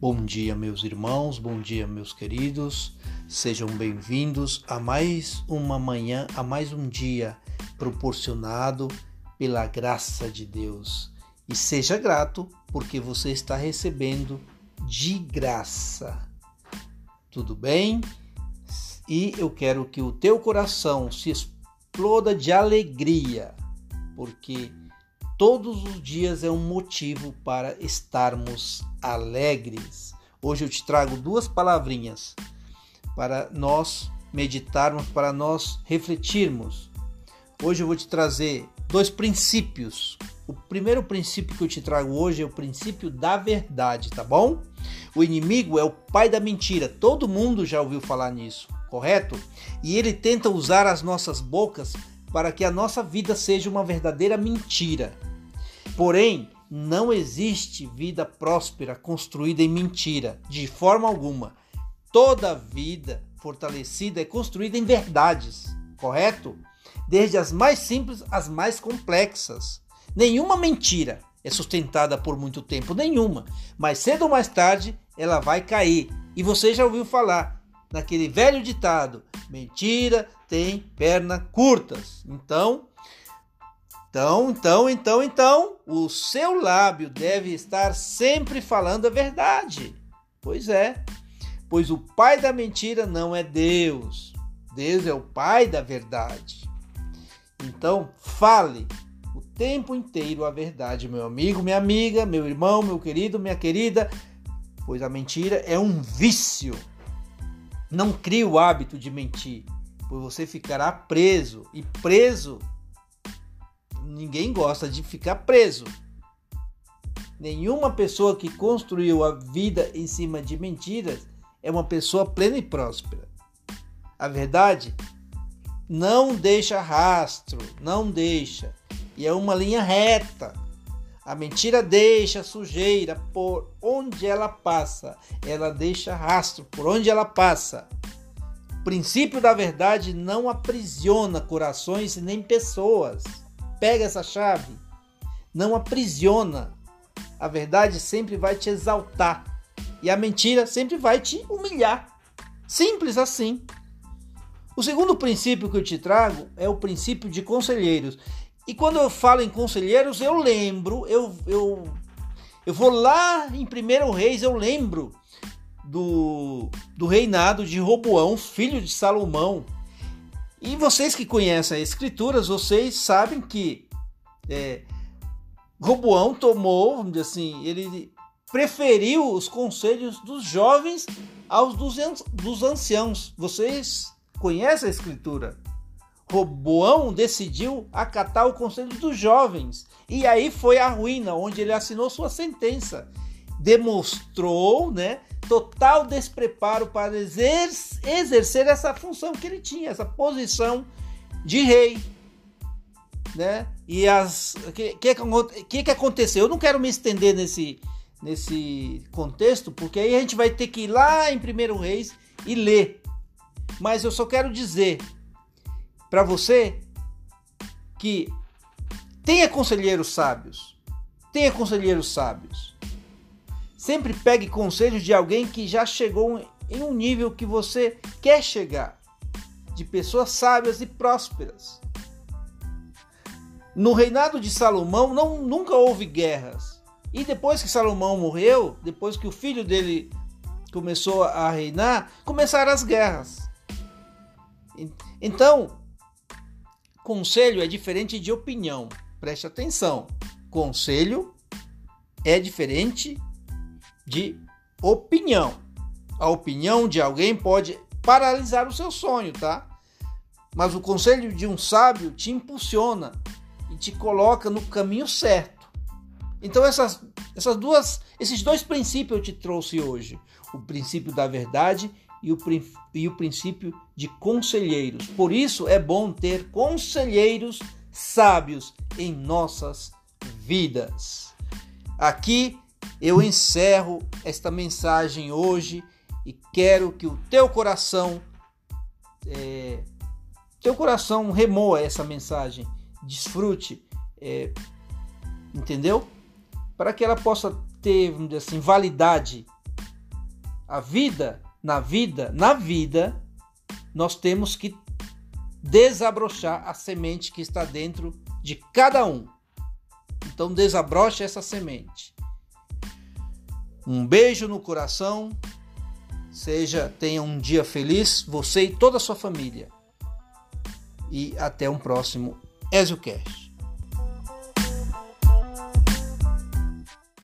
Bom dia, meus irmãos, bom dia, meus queridos. Sejam bem-vindos a mais uma manhã, a mais um dia proporcionado pela graça de Deus. E seja grato porque você está recebendo de graça. Tudo bem? E eu quero que o teu coração se exploda de alegria, porque Todos os dias é um motivo para estarmos alegres. Hoje eu te trago duas palavrinhas para nós meditarmos, para nós refletirmos. Hoje eu vou te trazer dois princípios. O primeiro princípio que eu te trago hoje é o princípio da verdade, tá bom? O inimigo é o pai da mentira. Todo mundo já ouviu falar nisso, correto? E ele tenta usar as nossas bocas para que a nossa vida seja uma verdadeira mentira. Porém, não existe vida próspera construída em mentira, de forma alguma. Toda vida fortalecida é construída em verdades, correto? Desde as mais simples às mais complexas. Nenhuma mentira é sustentada por muito tempo, nenhuma. Mas cedo ou mais tarde ela vai cair. E você já ouviu falar naquele velho ditado: mentira tem perna curtas. Então, então, então, então, então, o seu lábio deve estar sempre falando a verdade. Pois é, pois o pai da mentira não é Deus. Deus é o pai da verdade. Então, fale o tempo inteiro a verdade, meu amigo, minha amiga, meu irmão, meu querido, minha querida, pois a mentira é um vício. Não crie o hábito de mentir, pois você ficará preso e preso ninguém gosta de ficar preso. Nenhuma pessoa que construiu a vida em cima de mentiras é uma pessoa plena e próspera. A verdade não deixa rastro, não deixa. E é uma linha reta. A mentira deixa sujeira por onde ela passa. Ela deixa rastro por onde ela passa. O princípio da verdade não aprisiona corações nem pessoas. Pega essa chave, não aprisiona. A verdade sempre vai te exaltar e a mentira sempre vai te humilhar. Simples assim. O segundo princípio que eu te trago é o princípio de conselheiros. E quando eu falo em conselheiros, eu lembro, eu, eu, eu vou lá em 1 Reis, eu lembro do, do reinado de Roboão, filho de Salomão. E vocês que conhecem as escrituras, vocês sabem que é, Roboão tomou, vamos dizer assim, ele preferiu os conselhos dos jovens aos dos, anciãos. Vocês conhecem a escritura? Roboão decidiu acatar o conselho dos jovens. E aí foi a ruína, onde ele assinou sua sentença. Demonstrou, né, total despreparo para exercer essa função que ele tinha, essa posição de rei, né? E as que que, que aconteceu? Eu não quero me estender nesse nesse contexto, porque aí a gente vai ter que ir lá em Primeiro Reis e ler. Mas eu só quero dizer para você que tenha conselheiros sábios. Tenha conselheiros sábios. Sempre pegue conselhos de alguém que já chegou em um nível que você quer chegar, de pessoas sábias e prósperas. No reinado de Salomão não, nunca houve guerras. E depois que Salomão morreu, depois que o filho dele começou a reinar, começaram as guerras. Então, conselho é diferente de opinião. Preste atenção. Conselho é diferente de opinião. A opinião de alguém pode paralisar o seu sonho, tá? Mas o conselho de um sábio te impulsiona e te coloca no caminho certo. Então essas, essas duas, esses dois princípios eu te trouxe hoje: o princípio da verdade e o, e o princípio de conselheiros. Por isso é bom ter conselheiros sábios em nossas vidas. Aqui eu encerro esta mensagem hoje e quero que o teu coração, é, teu coração remoa essa mensagem, desfrute, é, entendeu? Para que ela possa ter, vamos dizer assim, validade a vida, na vida, na vida, nós temos que desabrochar a semente que está dentro de cada um. Então desabroche essa semente. Um beijo no coração. Seja, tenha um dia feliz, você e toda a sua família. E até um próximo EzioCast.